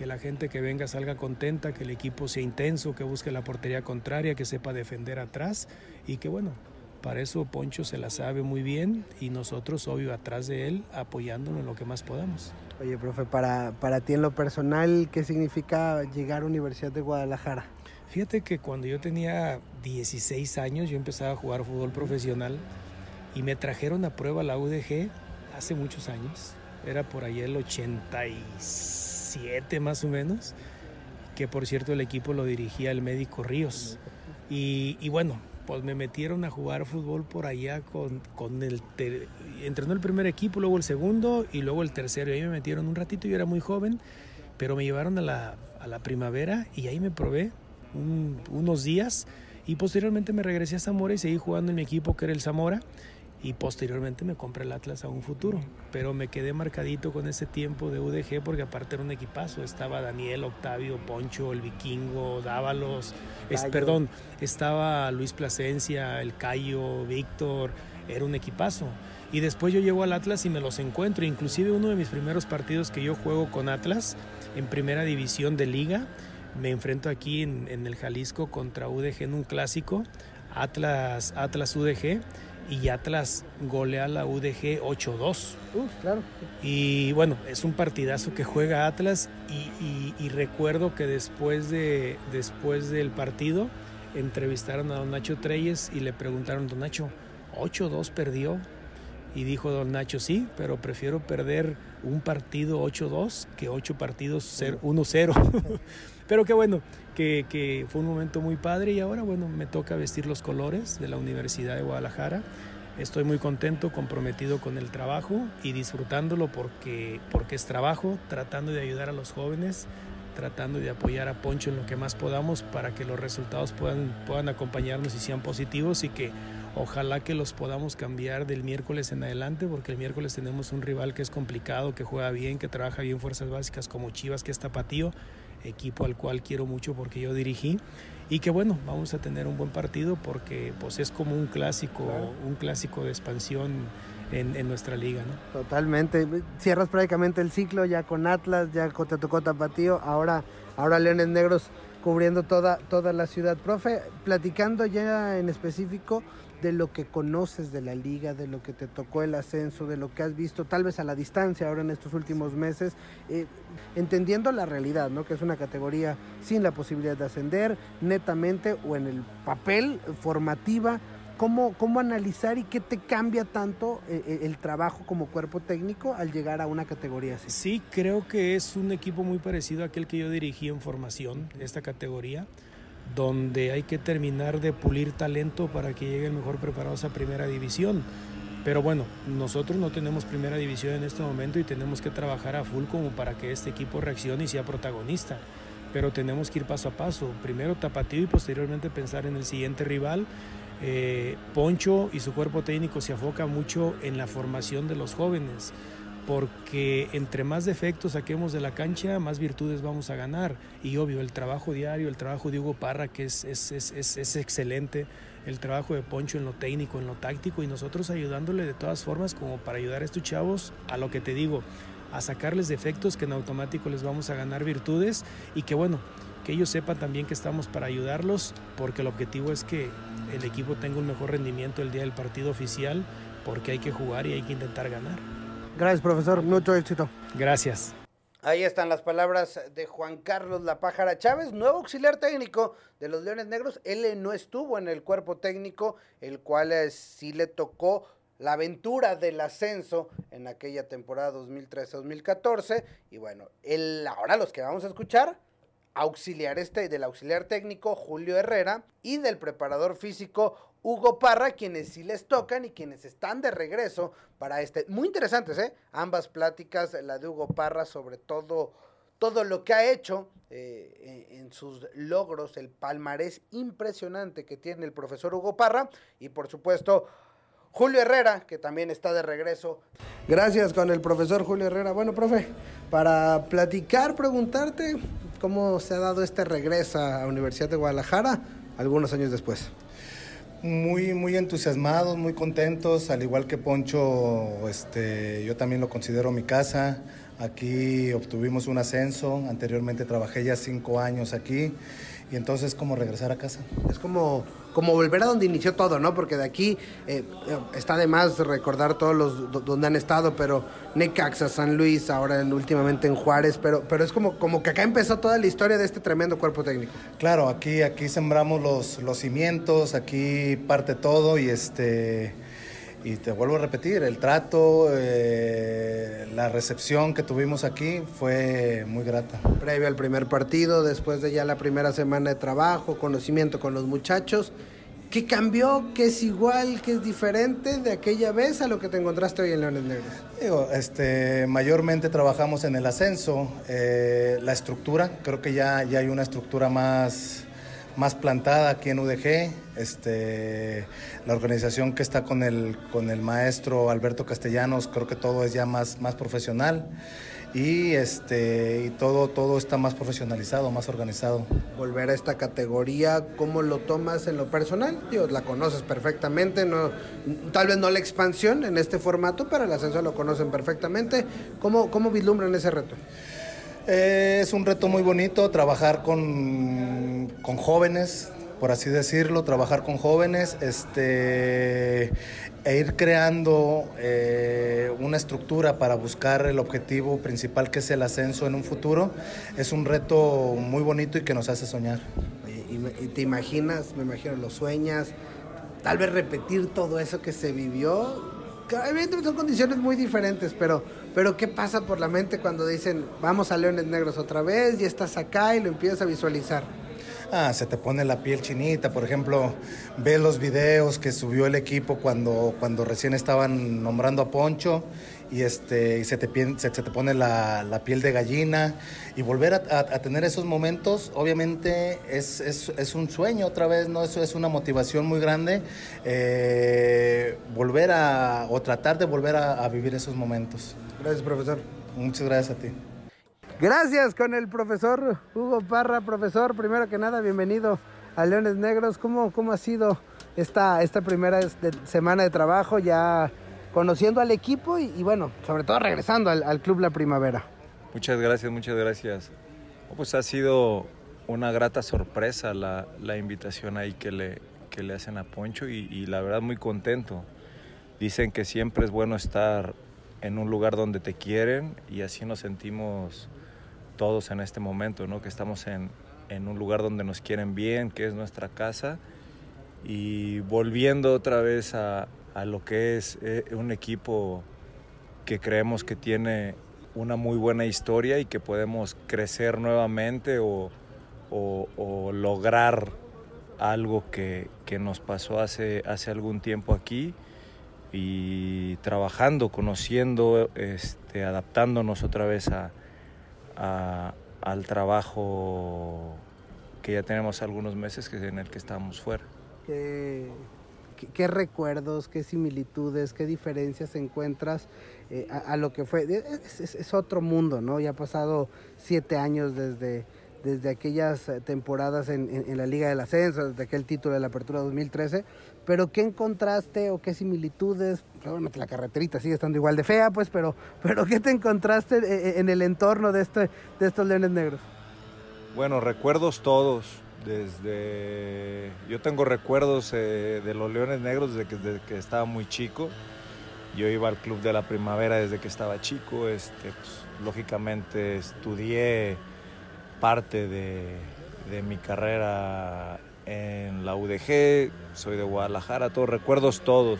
F: que la gente que venga salga contenta, que el equipo sea intenso, que busque la portería contraria, que sepa defender atrás y que bueno, para eso Poncho se la sabe muy bien y nosotros, obvio, atrás de él, apoyándolo en lo que más podamos.
A: Oye, profe, para, para ti en lo personal, ¿qué significa llegar a Universidad de Guadalajara?
F: Fíjate que cuando yo tenía 16 años, yo empezaba a jugar fútbol profesional y me trajeron a prueba la UDG hace muchos años. Era por ahí el 87 más o menos, que por cierto el equipo lo dirigía el médico Ríos. Y, bueno, pues me metieron a jugar fútbol por allá con, con el... Entrenó el primer equipo, luego el segundo y luego el tercero. Y ahí me metieron un ratito, yo era muy joven, pero me llevaron a la, a la primavera y ahí me probé un, unos días y posteriormente me regresé a Zamora y seguí jugando en mi equipo que era el Zamora y posteriormente me compré el Atlas a un futuro, pero me quedé marcadito con ese tiempo de UDG porque aparte era un equipazo, estaba Daniel, Octavio, Poncho, el Vikingo, Dávalos, es, perdón, estaba Luis Plasencia, el Cayo, Víctor, era un equipazo. Y después yo llego al Atlas y me los encuentro, inclusive uno de mis primeros partidos que yo juego con Atlas en primera división de liga, me enfrento aquí en, en, el Jalisco contra UDG en un clásico, Atlas, Atlas UDG, y Atlas golea la UDG 8-2.
A: Uh, claro.
F: Y bueno, es un partidazo que juega Atlas y, y, y, recuerdo que después, de, después del partido entrevistaron a don Nacho Treyes y le preguntaron, don Nacho, 8-2 perdió. Y dijo don Nacho, sí, pero prefiero perder un partido 8-2 que 8 partidos 1-0. [laughs] Pero qué bueno, que, que, fue un momento muy padre y ahora, bueno, me toca vestir los colores de la Universidad de Guadalajara. Estoy muy contento, comprometido con el trabajo y disfrutándolo porque, porque es trabajo, tratando de ayudar a los jóvenes, tratando de apoyar a Poncho en lo que más podamos para que los resultados puedan, puedan acompañarnos y sean positivos y que ojalá que los podamos cambiar del miércoles en adelante, porque el miércoles tenemos un rival que es complicado, que juega bien, que trabaja bien fuerzas básicas como Chivas, que es tapatío equipo al cual quiero mucho porque yo dirigí y que bueno, vamos a tener un buen partido porque pues es como un clásico, claro. un clásico de expansión en, en, nuestra liga, ¿no?
A: Totalmente, cierras prácticamente el ciclo ya con Atlas, ya te tocó Tapatío, ahora, ahora Leones Negros cubriendo toda, toda la ciudad. Profe, platicando ya en específico de lo que conoces de la liga, de lo que te tocó el ascenso, de lo que has visto tal vez a la distancia ahora en estos últimos meses, eh, entendiendo la realidad, ¿no? que es una categoría sin la posibilidad de ascender, netamente o en el papel formativa. ¿Cómo, ¿Cómo analizar y qué te cambia tanto el, el trabajo como cuerpo técnico al llegar a una categoría así?
F: Sí, creo que es un equipo muy parecido a aquel que yo dirigí en formación, esta categoría donde hay que terminar de pulir talento para que lleguen mejor preparados a primera división. Pero bueno, nosotros no tenemos primera división en este momento y tenemos que trabajar a full como para que este equipo reaccione y sea protagonista. Pero tenemos que ir paso a paso. Primero tapatío y posteriormente pensar en el siguiente rival. Eh, Poncho y su cuerpo técnico se afoca mucho en la formación de los jóvenes porque entre más defectos saquemos de la cancha, más virtudes vamos a ganar. Y obvio, el trabajo diario, el trabajo de Hugo Parra, que es, excelente, el trabajo de Poncho en lo técnico, en lo táctico, y nosotros ayudándole de todas formas como para ayudar a estos chavos a lo que te digo, a sacarles defectos que en automático les vamos a ganar virtudes y que bueno, que ellos sepan también que estamos para ayudarlos, porque el objetivo es que el equipo tenga un mejor rendimiento el día del partido oficial, porque hay que jugar y hay que intentar ganar.
A: Gracias, profesor. Mucho éxito.
F: Gracias.
A: Ahí están las palabras de Juan Carlos La Pájara Chávez, nuevo auxiliar técnico de los Leones Negros. Él no estuvo en el cuerpo técnico, el cual eh, sí le tocó la aventura del ascenso en aquella temporada 2013-2014. Y bueno, él, ahora los que vamos a escuchar auxiliar este, del auxiliar técnico Julio Herrera y del preparador físico Hugo Parra, quienes sí les tocan y quienes están de regreso para este. Muy interesantes, ¿eh? Ambas pláticas, la de Hugo Parra sobre todo, todo lo que ha hecho eh, en sus logros, el palmarés impresionante que tiene el profesor Hugo Parra y por supuesto Julio Herrera, que también está de regreso. Gracias con el profesor Julio Herrera. Bueno, profe, para platicar, preguntarte cómo se ha dado este regreso a la Universidad de Guadalajara algunos años después.
G: Muy, muy entusiasmados, muy contentos, al igual que Poncho, este, yo también lo considero mi casa. Aquí obtuvimos un ascenso, anteriormente trabajé ya cinco años aquí y entonces como regresar a casa.
A: Es como, como volver a donde inició todo, ¿no? Porque de aquí eh, eh, está de más recordar todos los donde han estado, pero Necaxa, San Luis, ahora últimamente en Juárez, pero, pero es como, como que acá empezó toda la historia de este tremendo cuerpo técnico.
G: Claro, aquí, aquí sembramos los, los cimientos, aquí parte todo y este y te vuelvo a repetir, el trato, eh, la recepción que tuvimos aquí fue muy grata.
A: Previo al primer partido, después de ya la primera semana de trabajo, conocimiento con los muchachos, ¿qué cambió? ¿Qué es igual? ¿Qué es diferente de aquella vez a lo que te encontraste hoy en Leones Negros?
G: Digo, este, mayormente trabajamos en el ascenso, eh, la estructura, creo que ya, ya hay una estructura más más plantada aquí en UDG. Este, la organización que está con el, con el maestro Alberto Castellanos, creo que todo es ya más, más profesional y, este, y todo, todo está más profesionalizado, más organizado.
A: Volver a esta categoría, ¿cómo lo tomas en lo personal? Dios, la conoces perfectamente, no, tal vez no la expansión en este formato, pero el ascenso lo conocen perfectamente. ¿Cómo, cómo vislumbran ese reto?
G: Eh, es un reto muy bonito trabajar con, con, jóvenes, por así decirlo, trabajar con jóvenes este, e ir creando eh, una estructura para buscar el objetivo principal que es el ascenso en un futuro. Es un reto muy bonito y que nos hace soñar.
A: y te imaginas, me imagino, lo sueñas, tal vez repetir todo eso que se vivió evidentemente son condiciones muy diferentes, pero, pero ¿qué pasa por la mente cuando dicen vamos a Leones Negros otra vez y estás acá y lo empiezas a visualizar?
G: Ah, se te pone la piel chinita, por ejemplo, ves los videos que subió el equipo cuando, cuando recién estaban nombrando a Poncho y, este, y se, te, se, te pone la, piel de gallina y volver a, tener esos momentos, obviamente es, es, un sueño otra vez, ¿no? Eso es una motivación muy grande, eh, volver a, o tratar de volver a, a vivir esos momentos.
A: Gracias, profesor.
G: Muchas gracias a ti.
A: Gracias con el profesor Hugo Parra. Profesor, primero que nada, bienvenido a Leones Negros. ¿Cómo, cómo ha sido esta, esta primera semana de trabajo? Ya conociendo al equipo y, bueno, sobre todo regresando al, Club La Primavera.
H: Muchas gracias, muchas gracias. Pues ha sido una grata sorpresa la, invitación ahí que le, que le hacen a Poncho y, la verdad muy contento. Dicen que siempre es bueno estar en un lugar donde te quieren y así nos sentimos todos en este momento, ¿no? que estamos en, en un lugar donde nos quieren bien, que es nuestra casa y volviendo otra vez a, a lo que es eh, un equipo que creemos que tiene una muy buena historia y que podemos crecer nuevamente o, lograr algo que, nos pasó hace, hace algún tiempo aquí y trabajando, conociendo, este, adaptándonos otra vez a, al trabajo que ya tenemos algunos meses que en el que estamos fuera.
A: ¿qué, recuerdos, qué similitudes, qué diferencias encuentras eh, a, lo que fue? Es, otro mundo, ¿no? Ya ha pasado siete años desde, desde aquellas temporadas en, la Liga del Ascenso, desde aquel título de la Apertura 2013, pero ¿qué encontraste o qué similitudes? Obviamente la carreterita sigue estando igual de fea, pues, pero, pero ¿qué te encontraste eh, en el entorno de, este, de estos Leones Negros?
H: Bueno, recuerdos todos. Desde yo tengo recuerdos eh, de los Leones Negros desde que, desde que, estaba muy chico. Yo iba al club de la primavera desde que estaba chico. Este, pues, lógicamente estudié parte de, de, mi carrera en la UDG. Soy de Guadalajara. Todos recuerdos todos.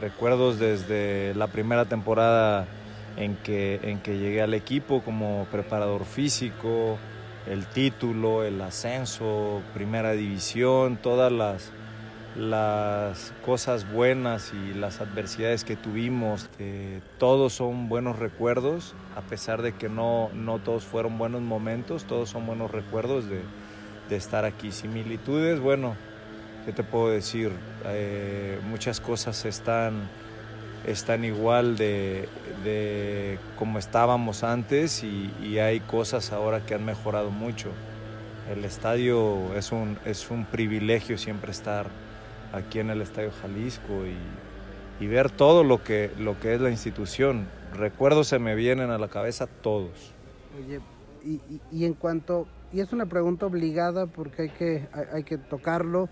H: Recuerdos desde la primera temporada en que, en que llegué al equipo como preparador físico el título, el ascenso, primera división, todas las, las cosas buenas y las adversidades que tuvimos, eh, todos son buenos recuerdos, a pesar de que no, no todos fueron buenos momentos, todos son buenos recuerdos de, de estar aquí. Similitudes, bueno, ¿qué te puedo decir? Eh, muchas cosas están están igual de, de como estábamos antes y, hay cosas ahora que han mejorado mucho. El estadio es un, es un privilegio siempre estar aquí en el Estadio Jalisco y, y, ver todo lo que, lo que es la institución. Recuerdos se me vienen a la cabeza todos.
A: Oye, y, y, en cuanto, y es una pregunta obligada porque hay que, hay que tocarlo,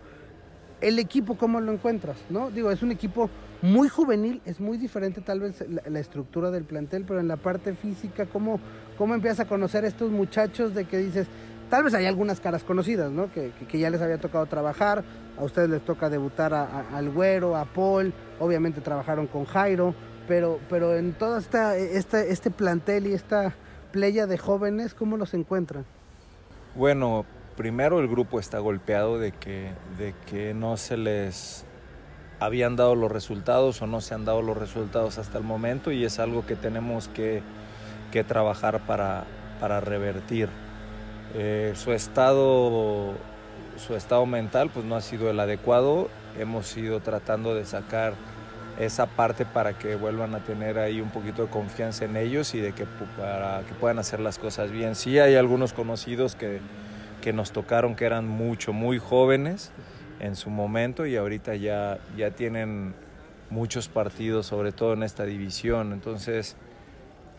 A: el equipo, ¿cómo lo encuentras? ¿No? Digo, es un equipo muy juvenil, es muy diferente tal vez la, estructura del plantel, pero en la parte física, ¿cómo, ¿cómo empiezas a conocer a estos muchachos de que dices, tal vez hay algunas caras conocidas, ¿no? Que, que, ya les había tocado trabajar, a ustedes les toca debutar a, al Güero, a Paul, obviamente trabajaron con Jairo, pero, pero en todo esta, este plantel y esta playa de jóvenes, ¿cómo los encuentran?
H: Bueno, primero el grupo está golpeado de que, de que no se les habían dado los resultados o no se han dado los resultados hasta el momento y es algo que tenemos que, trabajar para, para revertir. Eh, su, estado, su estado mental pues no ha sido el adecuado, hemos ido tratando de sacar esa parte para que vuelvan a tener ahí un poquito de confianza en ellos y de que para que puedan hacer las cosas bien. Sí hay algunos conocidos que, que nos tocaron que eran mucho, muy jóvenes en su momento y ahorita ya, ya tienen muchos partidos, sobre todo en esta división. Entonces,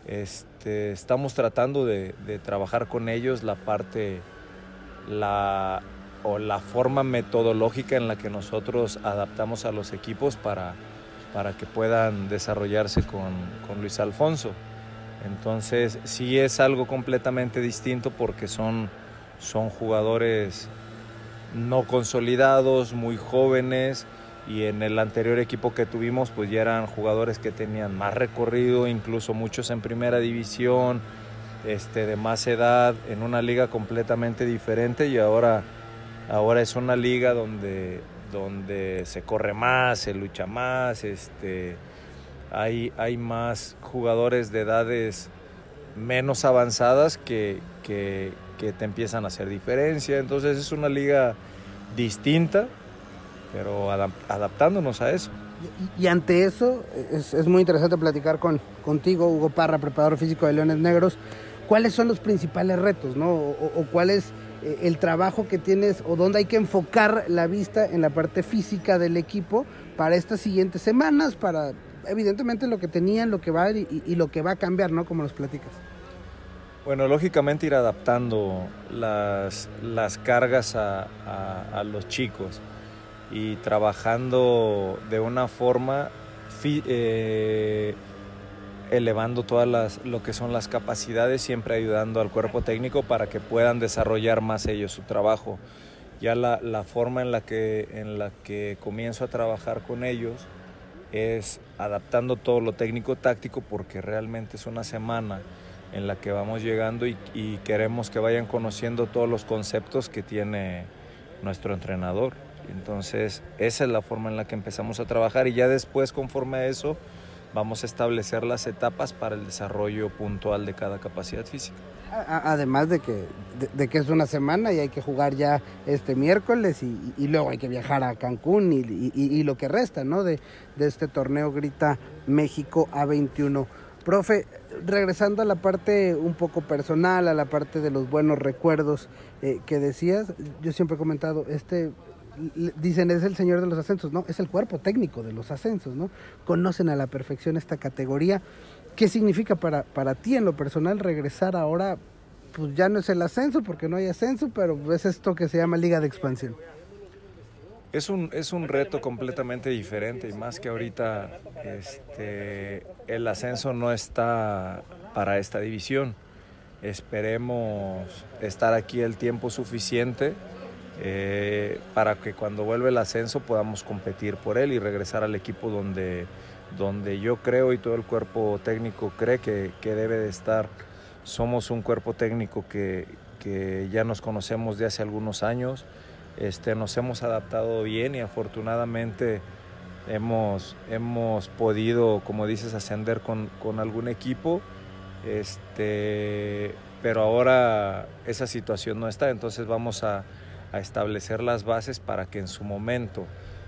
H: este, estamos tratando de, trabajar con ellos la parte, la, o la forma metodológica en la que nosotros adaptamos a los equipos para, para que puedan desarrollarse con, con Luis Alfonso. Entonces, sí es algo completamente distinto porque son, son jugadores no consolidados, muy jóvenes y en el anterior equipo que tuvimos pues ya eran jugadores que tenían más recorrido, incluso muchos en primera división, este, de más edad, en una liga completamente diferente y ahora, ahora es una liga donde, donde se corre más, se lucha más, este, hay, hay más jugadores de edades menos avanzadas que, que, te empiezan a hacer diferencia. Entonces es una liga distinta, pero adaptándonos a eso.
A: Y, ante eso, es, muy interesante platicar con, contigo, Hugo Parra, preparador físico de Leones Negros. ¿Cuáles son los principales retos, no? O, cuál es eh, el trabajo que tienes o dónde hay que enfocar la vista en la parte física del equipo para estas siguientes semanas, para evidentemente lo que tenían, lo que va y, y lo que va a cambiar, ¿no? Como nos platicas.
H: Bueno, lógicamente ir adaptando las, las cargas a, los chicos y trabajando de una forma eh, elevando todas las, lo que son las capacidades, siempre ayudando al cuerpo técnico para que puedan desarrollar más ellos su trabajo. Ya la, la forma en la, que, en la que comienzo a trabajar con ellos es adaptando todo lo técnico táctico porque realmente es una semana en la que vamos llegando y, queremos que vayan conociendo todos los conceptos que tiene nuestro entrenador. Entonces, esa es la forma en la que empezamos a trabajar y ya después, conforme a eso, vamos a establecer las etapas para el desarrollo puntual de cada capacidad física.
A: Además de que, de, que es una semana y hay que jugar ya este miércoles y, luego hay que viajar a Cancún y, lo que resta ¿no? de, este torneo Grita México A21. Profe, regresando a la parte un poco personal, a la parte de los buenos recuerdos eh, que decías, yo siempre he comentado, este dicen es el señor de los ascensos, no, es el cuerpo técnico de los ascensos, ¿no? Conocen a la perfección esta categoría. ¿Qué significa para, para ti en lo personal regresar ahora? Pues ya no es el ascenso porque no hay ascenso, pero es esto que se llama Liga de Expansión.
H: Es un, es un reto completamente diferente y más que ahorita este, el ascenso no está para esta división. Esperemos estar aquí el tiempo suficiente eh, para que cuando vuelva el ascenso podamos competir por él y regresar al equipo donde, donde yo creo y todo el cuerpo técnico cree que, debe de estar. Somos un cuerpo técnico que, ya nos conocemos de hace algunos años, este, nos hemos adaptado bien y afortunadamente hemos, hemos podido, como dices, ascender con, con algún equipo. Este, pero ahora esa situación no está, entonces vamos a, a establecer las bases para que en su momento,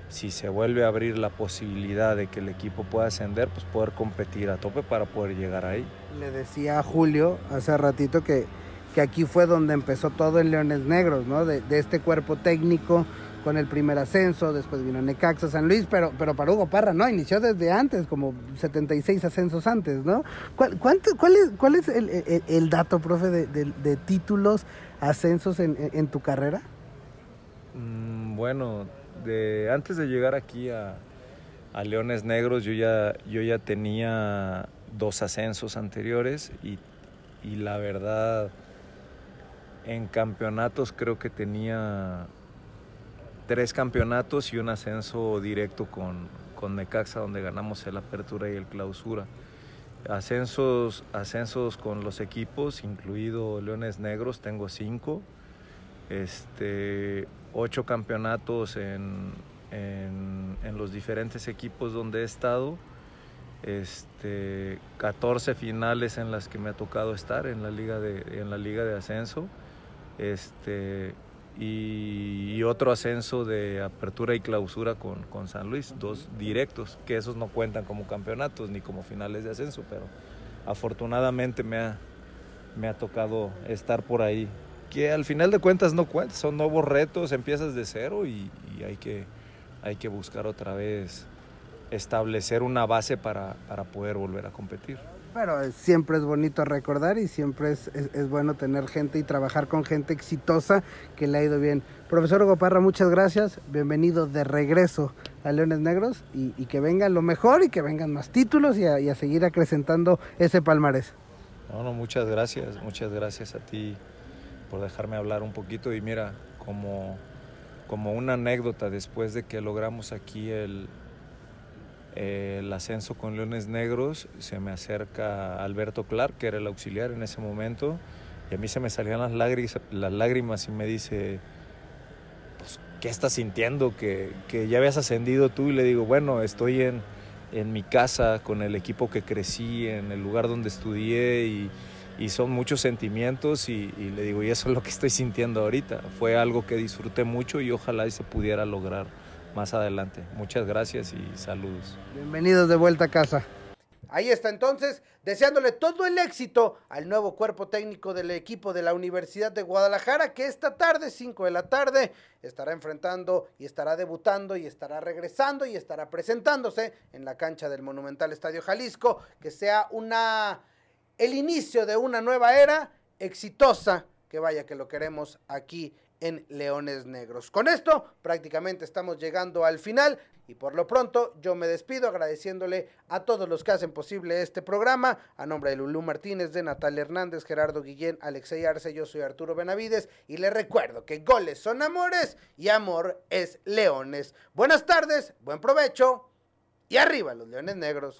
H: si se vuelve a abrir la posibilidad de que el equipo pueda ascender, pues poder competir a tope para poder llegar ahí.
A: Le decía a Julio hace ratito que, que aquí fue donde empezó todo en Leones Negros, ¿no? De, este cuerpo técnico con el primer ascenso, después vino Necaxa, San Luis, pero, pero para Hugo Parra no, inició desde antes, como 76 ascensos antes, ¿no? ¿Cuál, cuánto, cuál es, cuál es el, dato, profe, de, títulos, ascensos en tu carrera?
H: Mm, bueno, antes de llegar aquí a, Leones Negros yo ya, yo ya tenía dos ascensos anteriores y, la verdad en campeonatos creo que tenía tres campeonatos y un ascenso directo con, con Necaxa donde ganamos el apertura y el clausura. Ascensos, ascensos con los equipos, incluido Leones Negros, tengo cinco. Este, ocho campeonatos en, en, los diferentes equipos donde he estado, este, 14 finales en las que me ha tocado estar en la liga de, en la liga de ascenso, este, y, otro ascenso de apertura y clausura con, con San Luis, dos directos, que esos no cuentan como campeonatos ni como finales de ascenso, pero afortunadamente me ha, me ha tocado estar por ahí que al final de cuentas no cuenta, son nuevos retos, empiezas de cero y, hay, que, hay que buscar otra vez establecer una base para, poder volver a competir.
A: Pero siempre es bonito recordar y siempre es, bueno tener gente y trabajar con gente exitosa que le ha ido bien. Profesor Hugo Parra, muchas gracias. Bienvenido de regreso a Leones Negros y, que vengan lo mejor y que vengan más títulos y a, y a seguir acrecentando ese palmarés.
H: No, no, muchas gracias. Muchas gracias a ti por dejarme hablar un poquito y mira, como, como una anécdota después de que logramos aquí el, el ascenso con Leones Negros, se me acerca Alberto Clark, que era el auxiliar en ese momento, y a mí se me salían las lágrimas, las lágrimas y me dice, pues, ¿qué estás sintiendo? Que, que ya habías ascendido tú y le digo, bueno, estoy en, en mi casa con el equipo que crecí, en el lugar donde estudié y y son muchos sentimientos y, le digo, y eso es lo que estoy sintiendo ahorita. Fue algo que disfruté mucho y ojalá y se pudiera lograr más adelante. Muchas gracias y saludos.
A: Bienvenidos de vuelta a casa. Ahí está entonces, deseándole todo el éxito al nuevo cuerpo técnico del equipo de la Universidad de Guadalajara, que esta tarde, 5 de la tarde, estará enfrentando y estará debutando y estará regresando y estará presentándose en la cancha del Monumental Estadio Jalisco, que sea una el inicio de una nueva era exitosa, que vaya que lo queremos aquí en Leones Negros. Con esto prácticamente estamos llegando al final y por lo pronto yo me despido agradeciéndole a todos los que hacen posible este programa, a nombre de Lulú Martínez, de Natalia Hernández, Gerardo Guillén, Alexey Arce, yo soy Arturo Benavides y le recuerdo que goles son amores y amor es leones. Buenas tardes, buen provecho y arriba los Leones Negros.